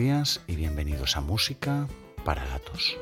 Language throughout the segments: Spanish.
días y bienvenidos a Música para Gatos.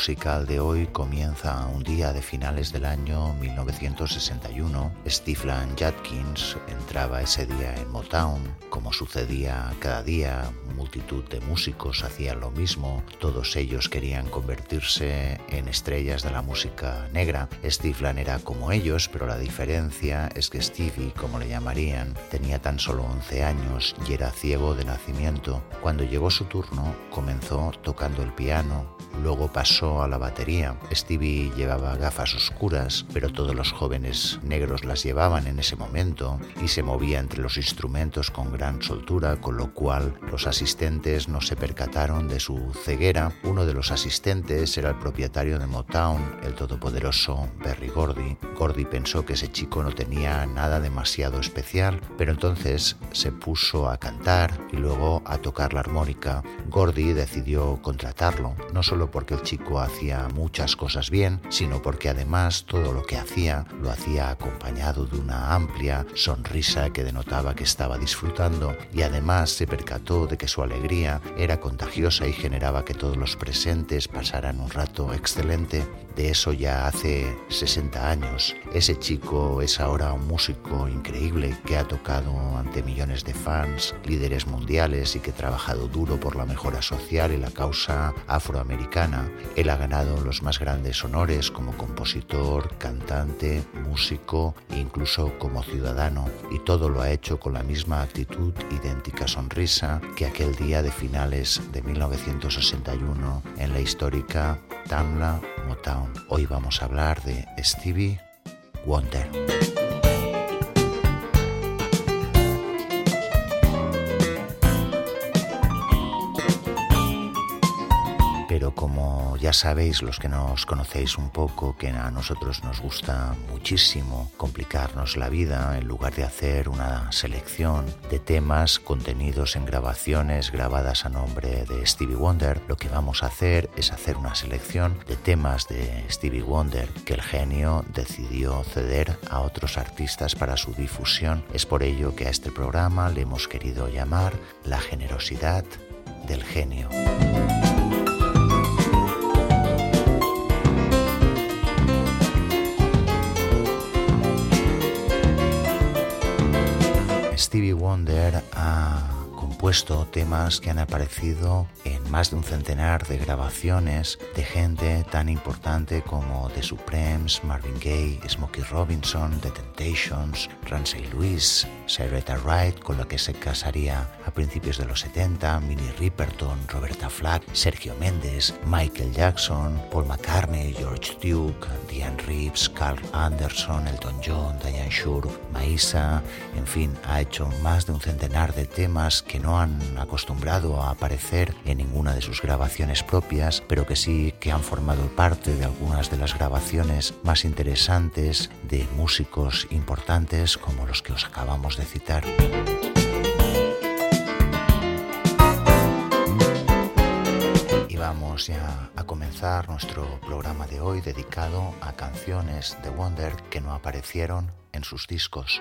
Musical de hoy comienza un día de finales del año 1961. Stephen Judkins entraba ese día en Motown, como sucedía cada día, multitud de músicos hacían lo mismo, todos ellos querían convertirse en estrellas de la música negra. Stephen era como ellos, pero la diferencia es que Stevie, como le llamarían, tenía tan solo 11 años y era ciego de nacimiento. Cuando llegó su turno, comenzó tocando el piano, Luego pasó a la batería. Stevie llevaba gafas oscuras, pero todos los jóvenes negros las llevaban en ese momento y se movía entre los instrumentos con gran soltura, con lo cual los asistentes no se percataron de su ceguera. Uno de los asistentes era el propietario de Motown, el todopoderoso Berry Gordy. Gordy pensó que ese chico no tenía nada demasiado especial, pero entonces se puso a cantar y luego a tocar la armónica. Gordy decidió contratarlo, no solo porque el chico hacía muchas cosas bien, sino porque además todo lo que hacía lo hacía acompañado de una amplia sonrisa que denotaba que estaba disfrutando y además se percató de que su alegría era contagiosa y generaba que todos los presentes pasaran un rato excelente. De eso ya hace 60 años. Ese chico es ahora un músico increíble que ha tocado ante millones de fans, líderes mundiales y que ha trabajado duro por la mejora social y la causa afroamericana él ha ganado los más grandes honores como compositor, cantante, músico e incluso como ciudadano, y todo lo ha hecho con la misma actitud, idéntica sonrisa que aquel día de finales de 1961 en la histórica Tamla Motown. Hoy vamos a hablar de Stevie Wonder. Como ya sabéis los que nos conocéis un poco, que a nosotros nos gusta muchísimo complicarnos la vida en lugar de hacer una selección de temas contenidos en grabaciones grabadas a nombre de Stevie Wonder, lo que vamos a hacer es hacer una selección de temas de Stevie Wonder que el genio decidió ceder a otros artistas para su difusión. Es por ello que a este programa le hemos querido llamar La generosidad del genio. Stevie Wonder ha compuesto temas que han aparecido en más de un centenar de grabaciones de gente tan importante como The Supremes, Marvin Gaye, Smokey Robinson, The Temptations, Ramsey Lewis, Sarita Wright, con la que se casaría a principios de los 70, Minnie Riperton, Roberta Flack, Sergio Méndez, Michael Jackson, Paul McCartney, George Duke, Diane Reeves, Carl Anderson, Elton John, Diane Shure, Maisa, en fin, ha hecho más de un centenar de temas que no han acostumbrado a aparecer en ninguna de sus grabaciones propias, pero que sí que han formado parte de algunas de las grabaciones más interesantes de músicos importantes como los que os acabamos de citar. Y vamos ya a comenzar nuestro programa de hoy dedicado a canciones de Wonder que no aparecieron en sus discos.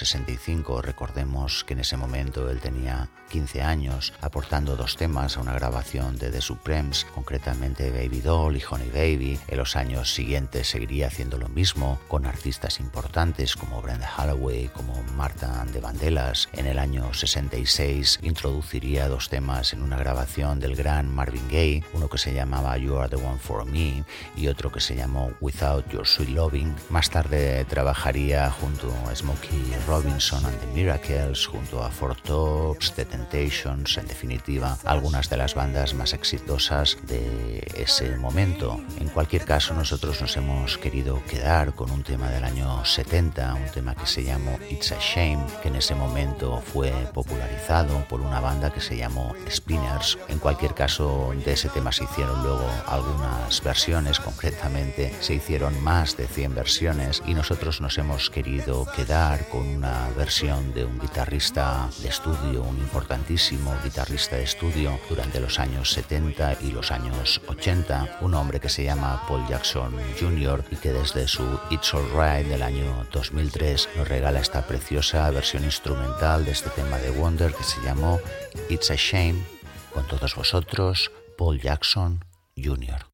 65, recordemos que en ese momento él tenía 15 años, aportando dos temas a una grabación de The Supremes, concretamente Baby Doll y Honey Baby. En los años siguientes seguiría haciendo lo mismo con artistas importantes como Brenda Holloway, como Marta de Vandellas. En el año 66 introduciría dos temas en una grabación del gran Marvin Gaye, uno que se llamaba You Are the One for Me y otro que se llamó Without Your Sweet Loving. Más tarde trabajaría junto a Smokey Robinson and the Miracles, junto a Four Tops, The Temptations, en definitiva, algunas de las bandas más exitosas de ese momento. En cualquier caso, nosotros nos hemos querido quedar con un tema del año 70, un tema que se llamó It's a Shame, que en ese momento fue popularizado por una banda que se llamó Spinners. En cualquier caso, de ese tema se hicieron luego algunas versiones, concretamente se hicieron más de 100 versiones y nosotros nos hemos querido quedar con una versión de un guitarrista de estudio, un importantísimo guitarrista de estudio durante los años 70 y los años 80, un hombre que se llama Paul Jackson Jr. y que desde su It's Alright del año 2003 nos regala esta preciosa versión instrumental de este tema de Wonder que se llamó It's a Shame. Con todos vosotros, Paul Jackson Jr.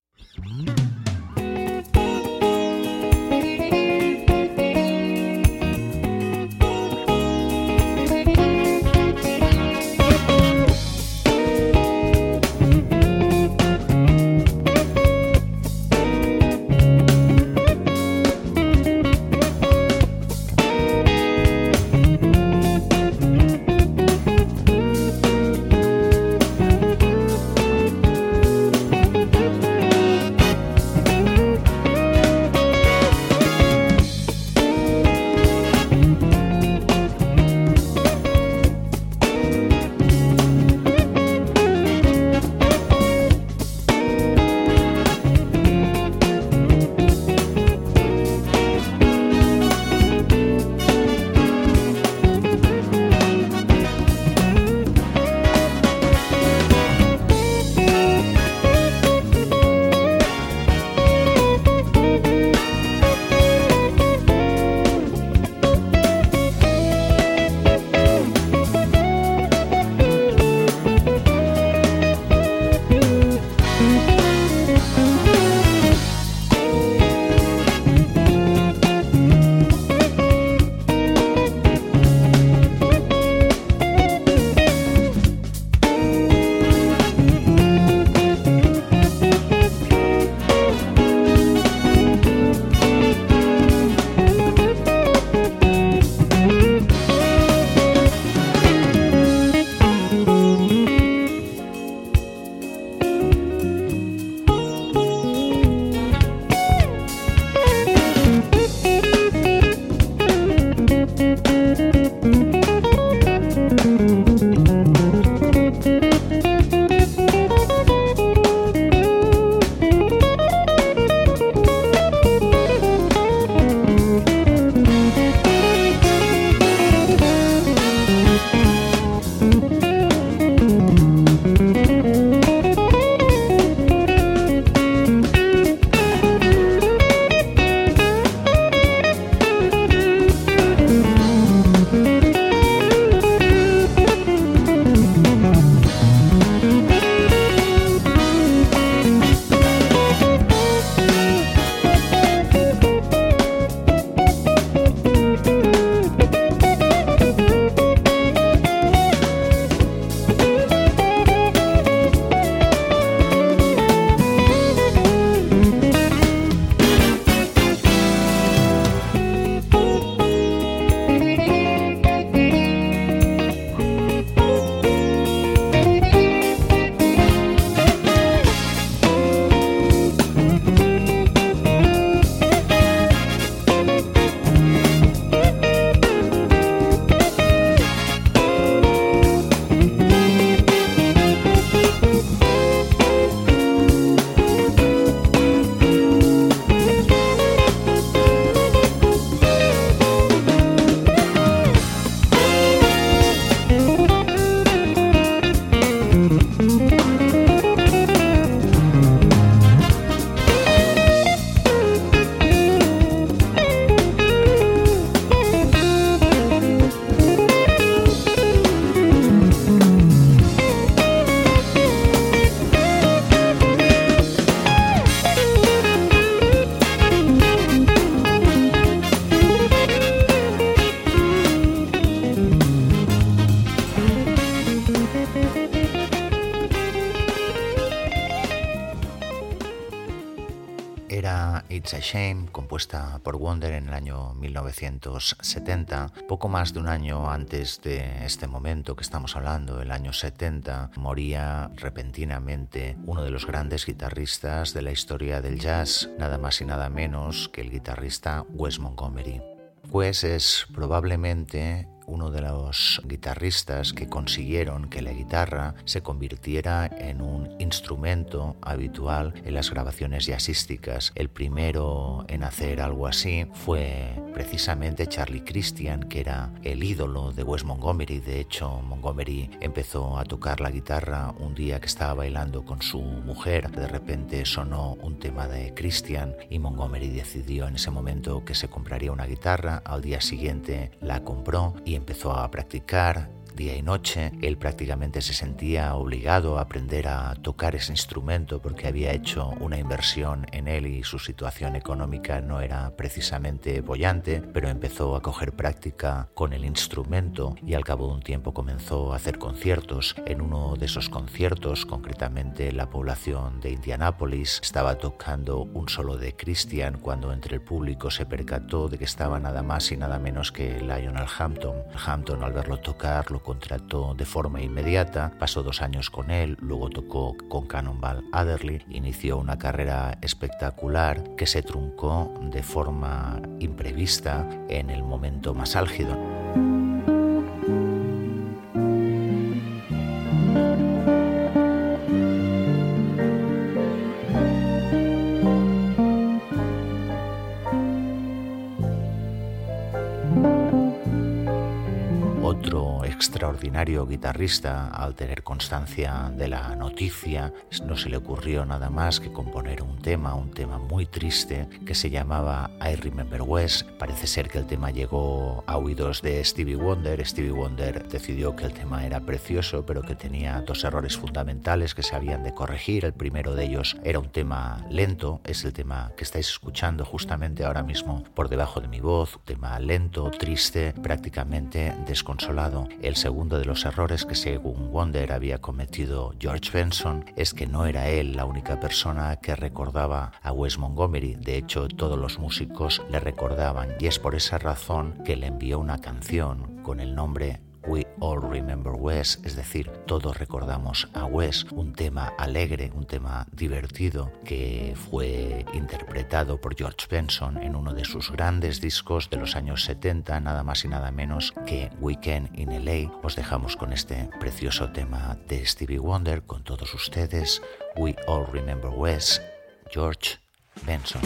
por Wonder en el año 1970. Poco más de un año antes de este momento que estamos hablando, el año 70, moría repentinamente uno de los grandes guitarristas de la historia del jazz, nada más y nada menos que el guitarrista Wes Montgomery. Wes es probablemente uno de los guitarristas que consiguieron que la guitarra se convirtiera en un instrumento habitual en las grabaciones jazzísticas. El primero en hacer algo así fue precisamente Charlie Christian, que era el ídolo de Wes Montgomery. De hecho, Montgomery empezó a tocar la guitarra un día que estaba bailando con su mujer. De repente sonó un tema de Christian y Montgomery decidió en ese momento que se compraría una guitarra. Al día siguiente la compró y empezó a practicar día y noche. Él prácticamente se sentía obligado a aprender a tocar ese instrumento porque había hecho una inversión en él y su situación económica no era precisamente bollante, pero empezó a coger práctica con el instrumento y al cabo de un tiempo comenzó a hacer conciertos. En uno de esos conciertos, concretamente la población de Indianápolis, estaba tocando un solo de Christian cuando entre el público se percató de que estaba nada más y nada menos que Lionel Hampton. Hampton al verlo tocar lo contrató de forma inmediata, pasó dos años con él, luego tocó con Cannonball Adderley, inició una carrera espectacular que se truncó de forma imprevista en el momento más álgido. Extraordinario guitarrista, al tener constancia de la noticia, no se le ocurrió nada más que componer un tema, un tema muy triste, que se llamaba I Remember West. Parece ser que el tema llegó a oídos de Stevie Wonder. Stevie Wonder decidió que el tema era precioso, pero que tenía dos errores fundamentales que se habían de corregir. El primero de ellos era un tema lento, es el tema que estáis escuchando justamente ahora mismo por debajo de mi voz, un tema lento, triste, prácticamente desconsolado. El segundo de los errores que según Wonder había cometido George Benson es que no era él la única persona que recordaba a Wes Montgomery. De hecho, todos los músicos le recordaban y es por esa razón que le envió una canción con el nombre We All Remember Wes, es decir, todos recordamos a Wes, un tema alegre, un tema divertido que fue interpretado por George Benson en uno de sus grandes discos de los años 70, nada más y nada menos que Weekend in LA. Os dejamos con este precioso tema de Stevie Wonder con todos ustedes. We All Remember Wes, George Benson.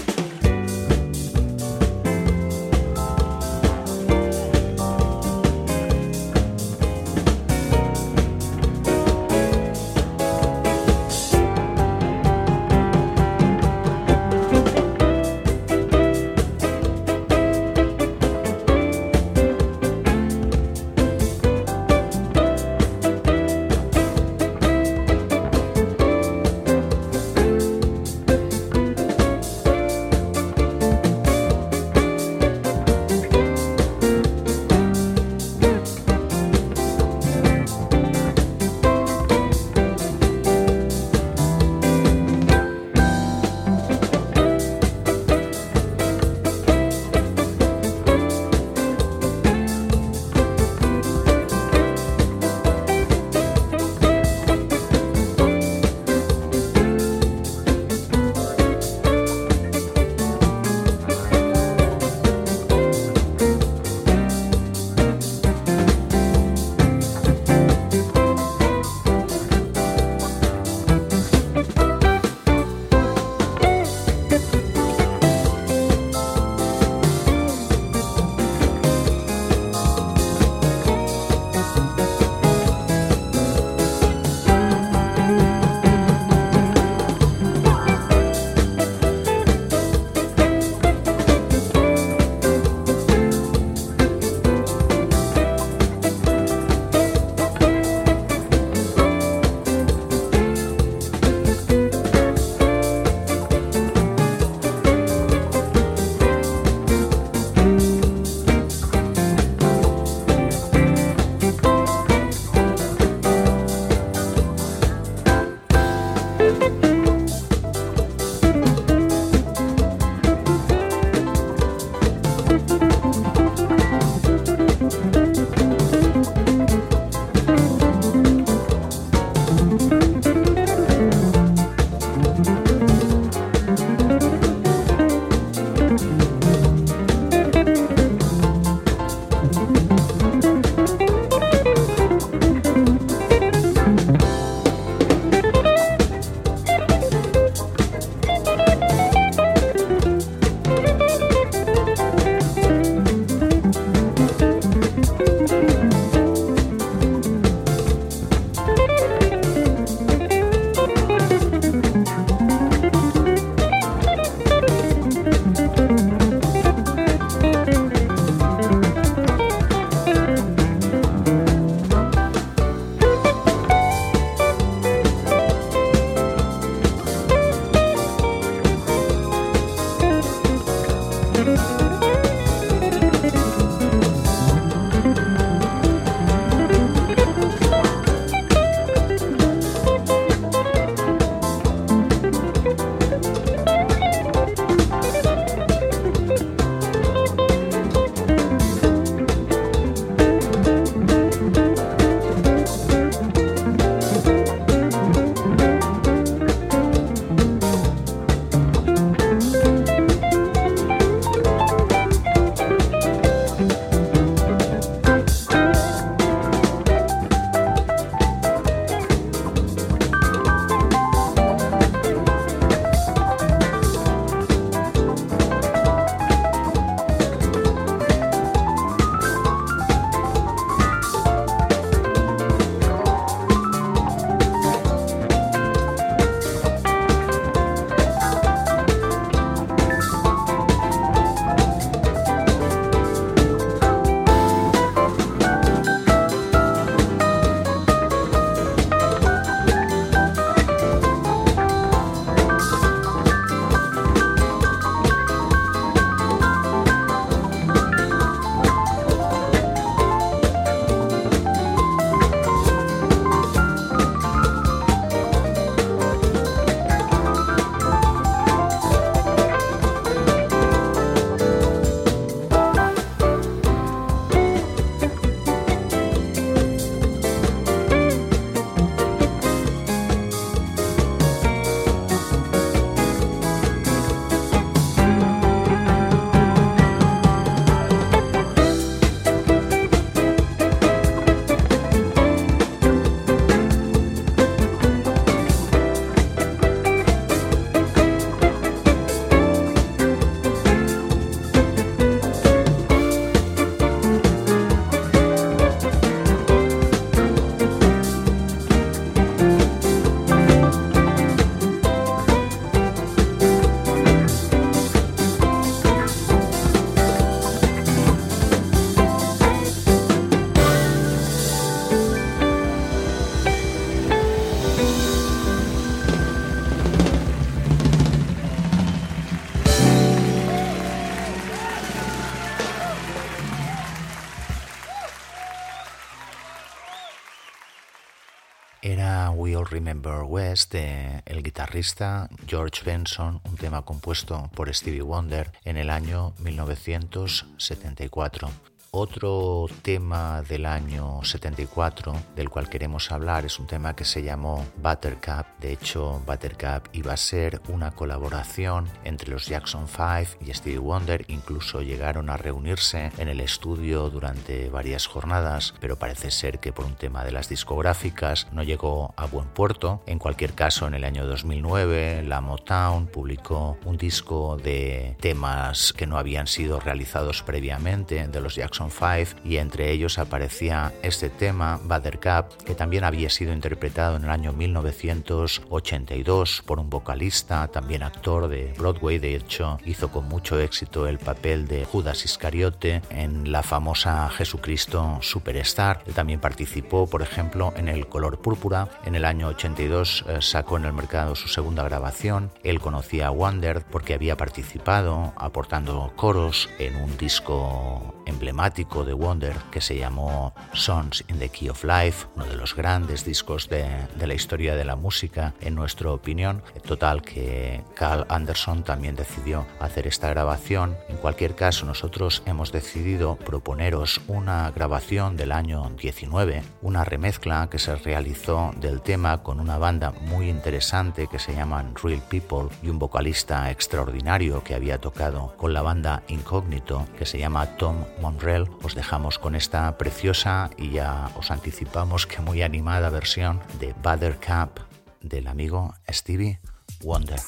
West de el guitarrista George Benson, un tema compuesto por Stevie Wonder en el año 1974. Otro tema del año 74 del cual queremos hablar es un tema que se llamó Buttercup. De hecho, Buttercup iba a ser una colaboración entre los Jackson 5 y Stevie Wonder. Incluso llegaron a reunirse en el estudio durante varias jornadas, pero parece ser que por un tema de las discográficas no llegó a buen puerto. En cualquier caso, en el año 2009, la Motown publicó un disco de temas que no habían sido realizados previamente de los Jackson Five y entre ellos aparecía este tema, Buttercup, que también había sido interpretado en el año 1982 por un vocalista, también actor de Broadway, de hecho hizo con mucho éxito el papel de Judas Iscariote en la famosa Jesucristo Superstar. Él también participó, por ejemplo, en El color púrpura. En el año 82 eh, sacó en el mercado su segunda grabación. Él conocía a Wonder porque había participado aportando coros en un disco emblemático de Wonder que se llamó Songs in the Key of Life, uno de los grandes discos de, de la historia de la música, en nuestra opinión. Total que Carl Anderson también decidió hacer esta grabación. En cualquier caso, nosotros hemos decidido proponeros una grabación del año 19, una remezcla que se realizó del tema con una banda muy interesante que se llaman Real People y un vocalista extraordinario que había tocado con la banda Incógnito que se llama Tom Monrell. Os dejamos con esta preciosa y ya os anticipamos que muy animada versión de Buttercup del amigo Stevie Wonder.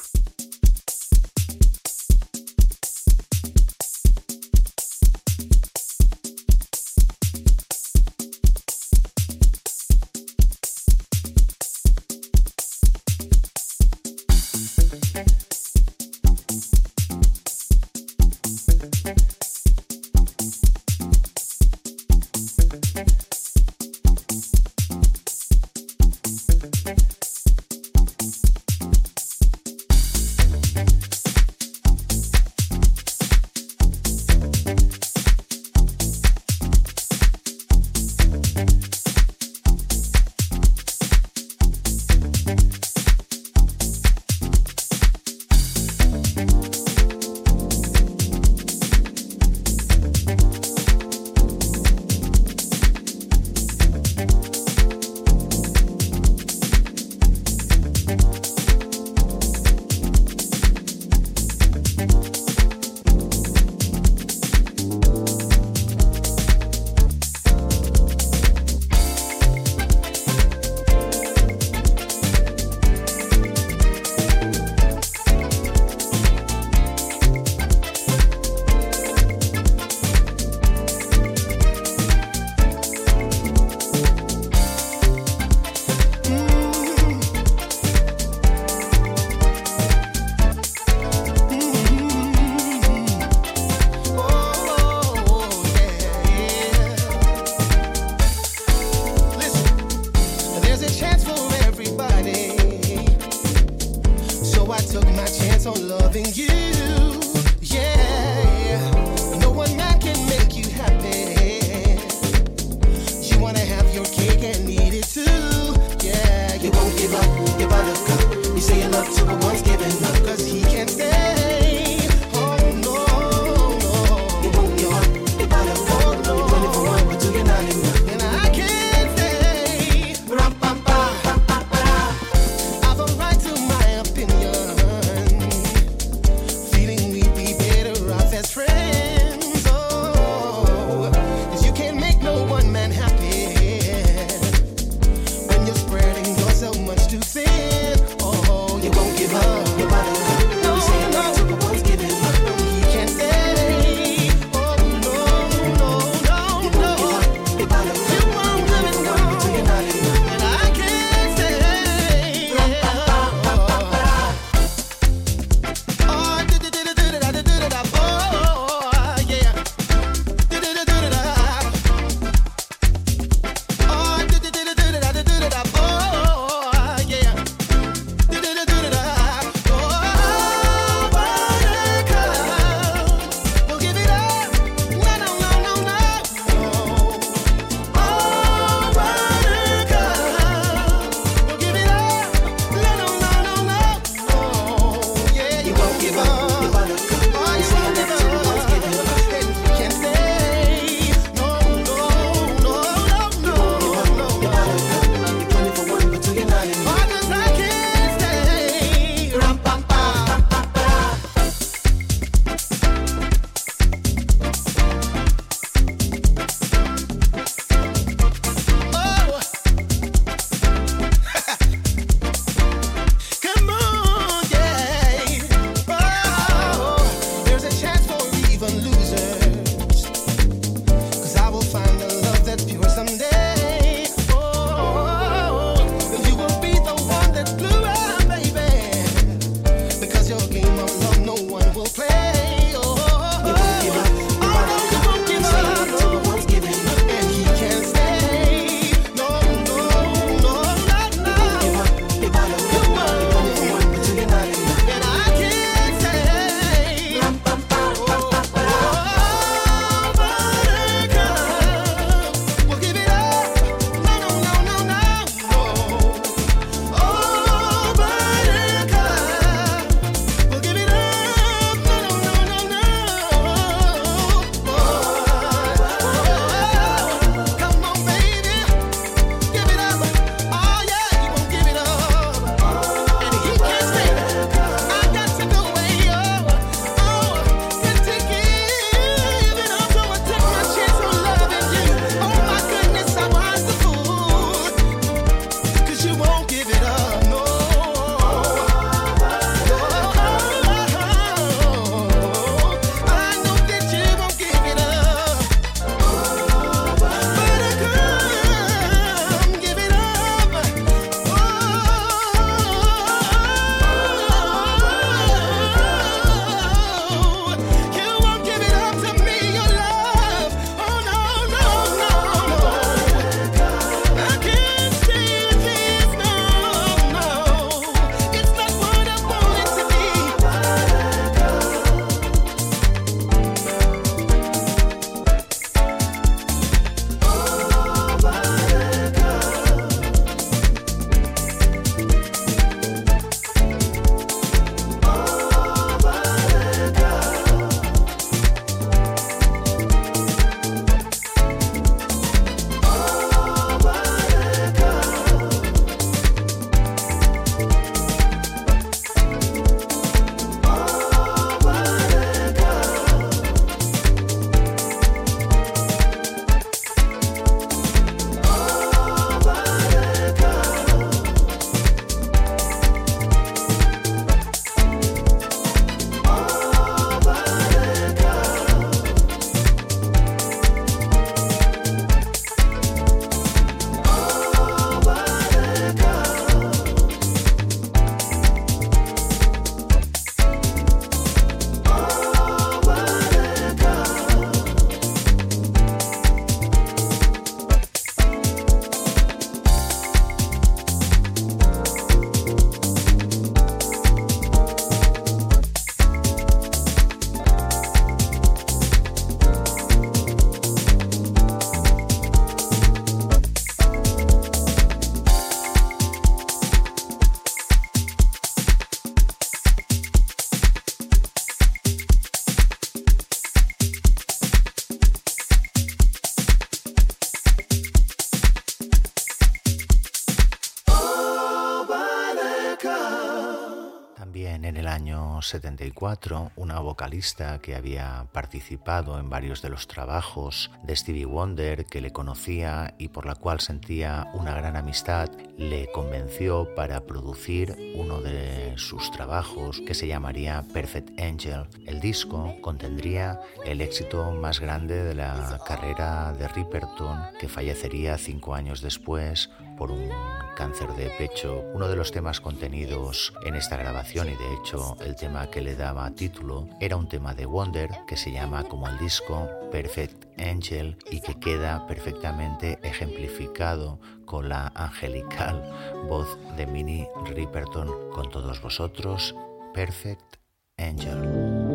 74, una vocalista que había participado en varios de los trabajos de Stevie Wonder, que le conocía y por la cual sentía una gran amistad, le convenció para producir uno de sus trabajos que se llamaría Perfect Angel. El disco contendría el éxito más grande de la carrera de Ripperton, que fallecería cinco años después por un cáncer de pecho. Uno de los temas contenidos en esta grabación y de hecho el tema que le daba título era un tema de Wonder que se llama como el disco Perfect Angel y que queda perfectamente ejemplificado con la angelical voz de Minnie Riperton con todos vosotros, Perfect Angel.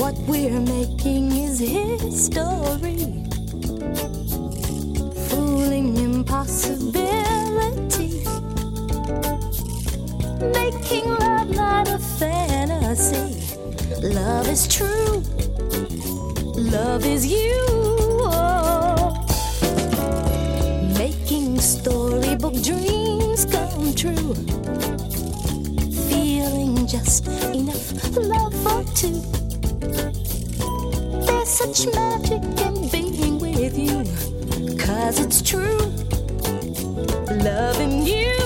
What we're making is history, fooling impossibility, making love not a fantasy. Love is true, love is you. Oh. Making storybook dreams come true, feeling just enough love for two. Such magic in being with you. Cause it's true. Loving you.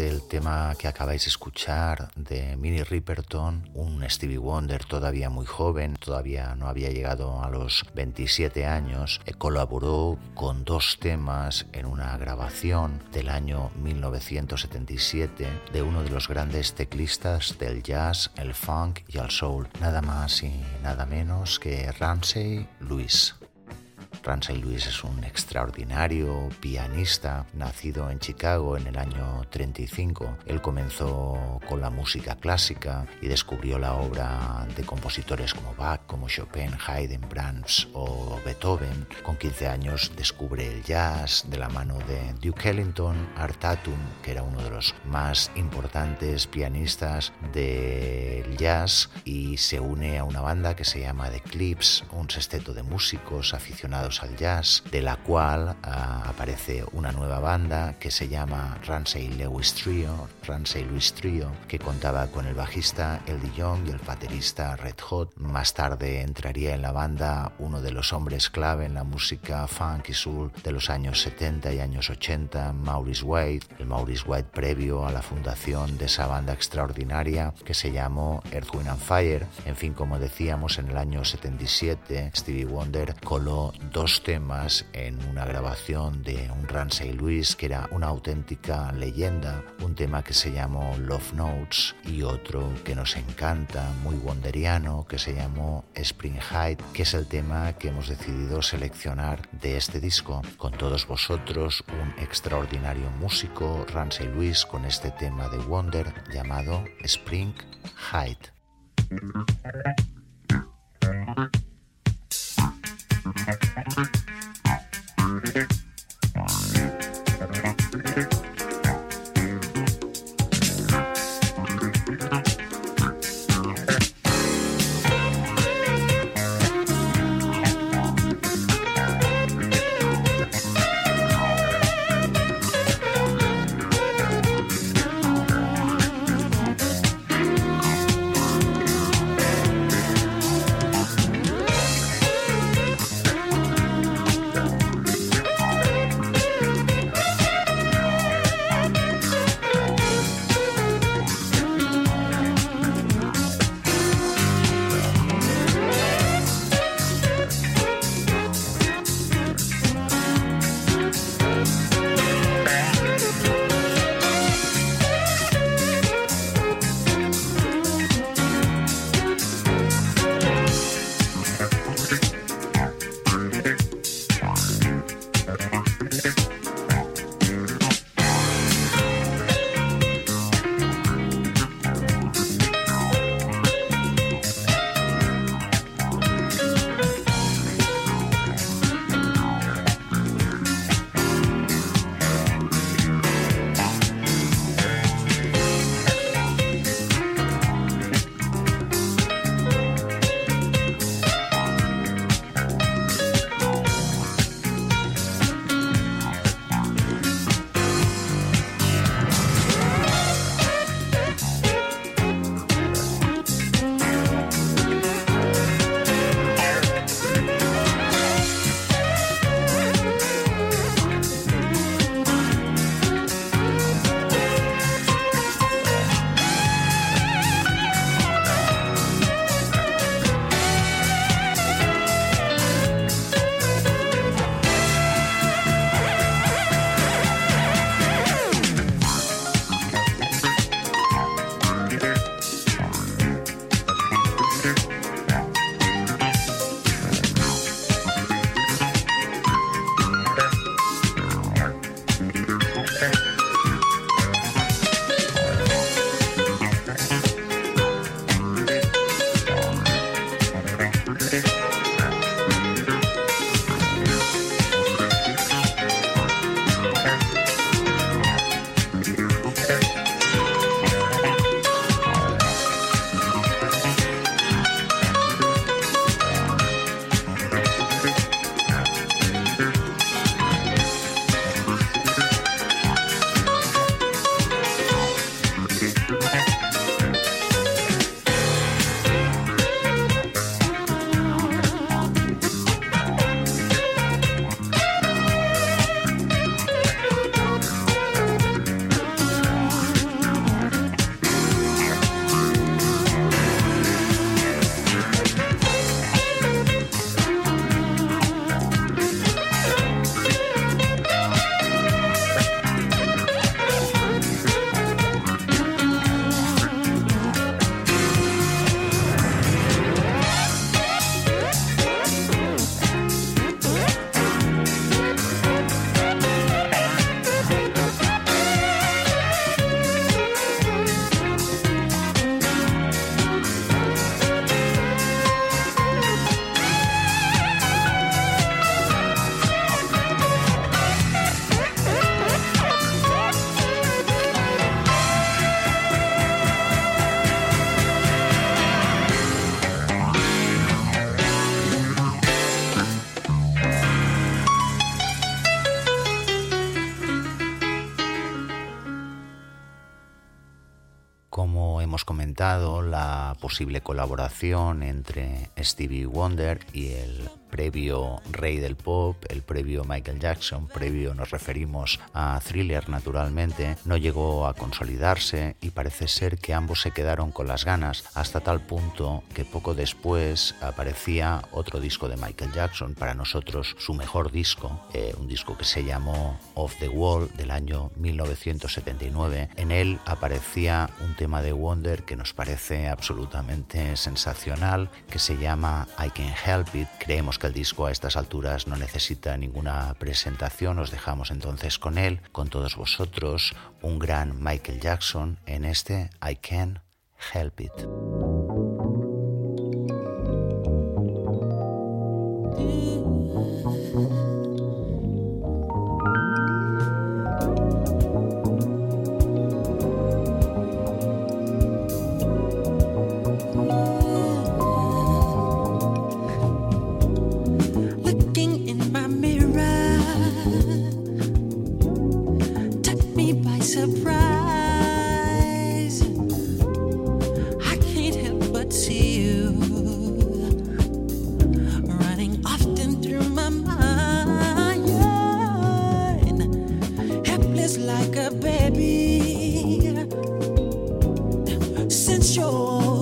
Del tema que acabáis de escuchar de Minnie Riperton, un Stevie Wonder todavía muy joven, todavía no había llegado a los 27 años, eh, colaboró con dos temas en una grabación del año 1977 de uno de los grandes teclistas del jazz, el funk y el soul, nada más y nada menos que Ramsey Lewis. Ramsey Lewis es un extraordinario pianista nacido en Chicago en el año 35. Él comenzó con la música clásica y descubrió la obra de compositores como Bach, como Chopin, Haydn, Brahms o Beethoven. Con 15 años descubre el jazz de la mano de Duke Ellington, Art Tatum, que era uno de los más importantes pianistas del jazz y se une a una banda que se llama The Clips, un sexteto de músicos aficionados al jazz, de la cual ah, aparece una nueva banda que se llama Ramsey Lewis Trio, Ramsey Lewis Trio, que contaba con el bajista Eddie Young y el baterista Red Hot. Más tarde entraría en la banda uno de los hombres clave en la música funk y soul de los años 70 y años 80, Maurice White, el Maurice White previo a la fundación de esa banda extraordinaria que se llamó Earth, Wind and Fire. En fin, como decíamos, en el año 77 Stevie Wonder coló dos temas en una grabación de un Ramsey Lewis que era una auténtica leyenda, un tema que se llamó Love Notes y otro que nos encanta, muy wonderiano, que se llamó Spring Height, que es el tema que hemos decidido seleccionar de este disco. Con todos vosotros, un extraordinario músico, Ramsey Lewis, con este tema de Wonder llamado Spring Height. Thank you. Posible colaboración entre Stevie Wonder y el previo rey del pop, el previo Michael Jackson, previo nos referimos a Thriller naturalmente, no llegó a consolidarse y parece ser que ambos se quedaron con las ganas hasta tal punto que poco después aparecía otro disco de Michael Jackson, para nosotros su mejor disco, eh, un disco que se llamó Off the Wall del año 1979. En él aparecía un tema de Wonder que nos parece absolutamente sensacional, que se llama I Can Help It. Creemos que el disco a estas alturas no necesita ninguna presentación, os dejamos entonces con él, con todos vosotros, un gran Michael Jackson en este I Can Help It. since you're.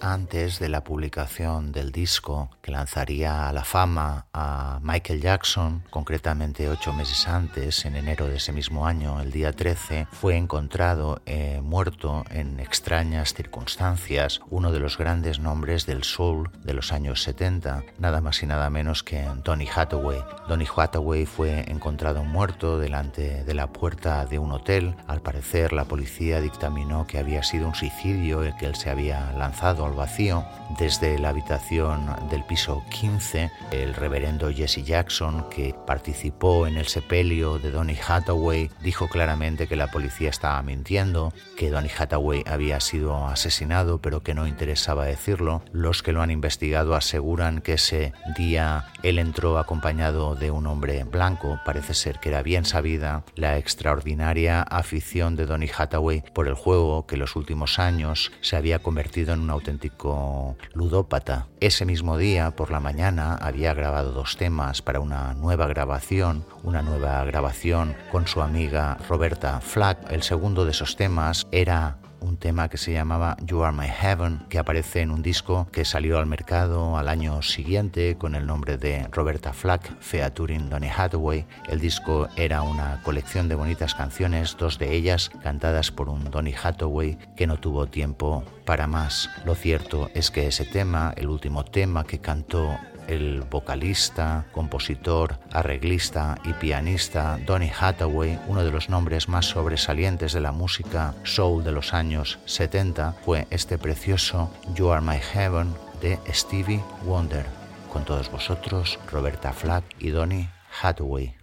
Antes de la publicación del disco que lanzaría a la fama a Michael Jackson, concretamente ocho meses antes, en enero de ese mismo año, el día 13, fue encontrado eh, muerto en extrañas circunstancias uno de los grandes nombres del soul de los años 70, nada más y nada menos que Donny Hathaway. Donny Hathaway fue encontrado muerto delante de la puerta de un hotel. Al parecer, la policía dictaminó que había sido un suicidio que él se había lanzado al vacío. Desde la habitación del piso 15, el reverendo Jesse Jackson, que participó en el sepelio de Donny Hathaway, dijo claramente que la policía estaba mintiendo, que Donny Hathaway había sido asesinado, pero que no interesaba decirlo. Los que lo han investigado aseguran que ese día él entró acompañado de un hombre blanco. Parece ser que era bien sabida la extraordinaria afición de Donny Hathaway por el juego que los últimos años se había convertido en un auténtico ludópata. Ese mismo día, por la mañana, había grabado dos temas para una nueva grabación, una nueva grabación con su amiga Roberta Flack. El segundo de esos temas era un tema que se llamaba You Are My Heaven, que aparece en un disco que salió al mercado al año siguiente con el nombre de Roberta Flack, featuring Donny Hathaway. El disco era una colección de bonitas canciones, dos de ellas cantadas por un Donny Hathaway que no tuvo tiempo para más. Lo cierto es que ese tema, el último tema que cantó el vocalista, compositor, arreglista y pianista Donny Hathaway, uno de los nombres más sobresalientes de la música soul de los años 70, fue este precioso You Are My Heaven de Stevie Wonder. Con todos vosotros, Roberta Flack y Donny Hathaway.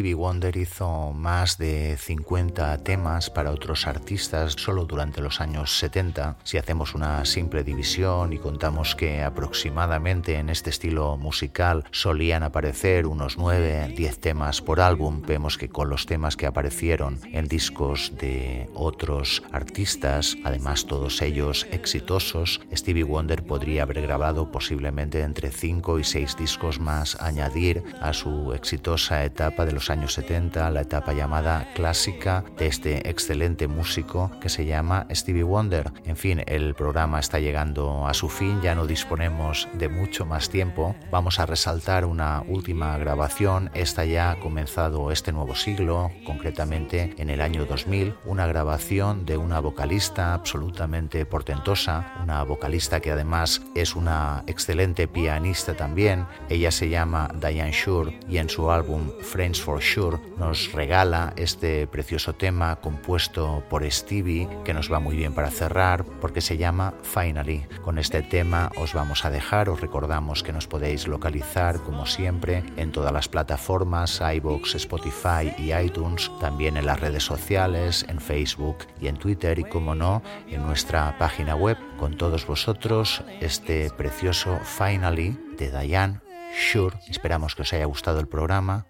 Stevie Wonder hizo más de 50 temas para otros artistas solo durante los años 70. Si hacemos una simple división y contamos que aproximadamente en este estilo musical solían aparecer unos 9-10 temas por álbum, vemos que con los temas que aparecieron en discos de otros artistas, además todos ellos exitosos, Stevie Wonder podría haber grabado posiblemente entre 5 y 6 discos más añadir a su exitosa etapa de los años 70, la etapa llamada clásica de este excelente músico que se llama Stevie Wonder. En fin, el programa está llegando a su fin, ya no disponemos de mucho más tiempo. Vamos a resaltar una última grabación, esta ya ha comenzado este nuevo siglo, concretamente en el año 2000, una grabación de una vocalista absolutamente portentosa, una vocalista que además es una excelente pianista también. Ella se llama Diane Shure y en su álbum Friends for Sure nos regala este precioso tema compuesto por Stevie que nos va muy bien para cerrar porque se llama Finally. Con este tema os vamos a dejar, os recordamos que nos podéis localizar como siempre en todas las plataformas, iBox, Spotify y iTunes, también en las redes sociales, en Facebook y en Twitter y como no, en nuestra página web con todos vosotros este precioso Finally de Diane Sure. Esperamos que os haya gustado el programa.